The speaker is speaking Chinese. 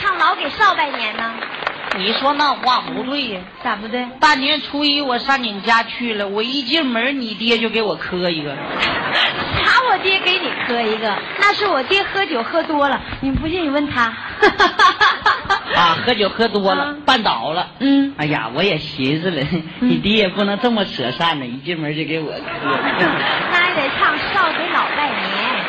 唱老给少拜年呢？你说那话不对呀？咋不对？大年初一我上你们家去了，我一进门，你爹就给我磕一个。啥？我爹给你磕一个？那是我爹喝酒喝多了。你不信，你问他。啊，喝酒喝多了，绊、倒了。嗯。哎呀，我也寻思了，你爹也不能这么扯扇呢，一进门就给我磕。那还得唱少给老拜年。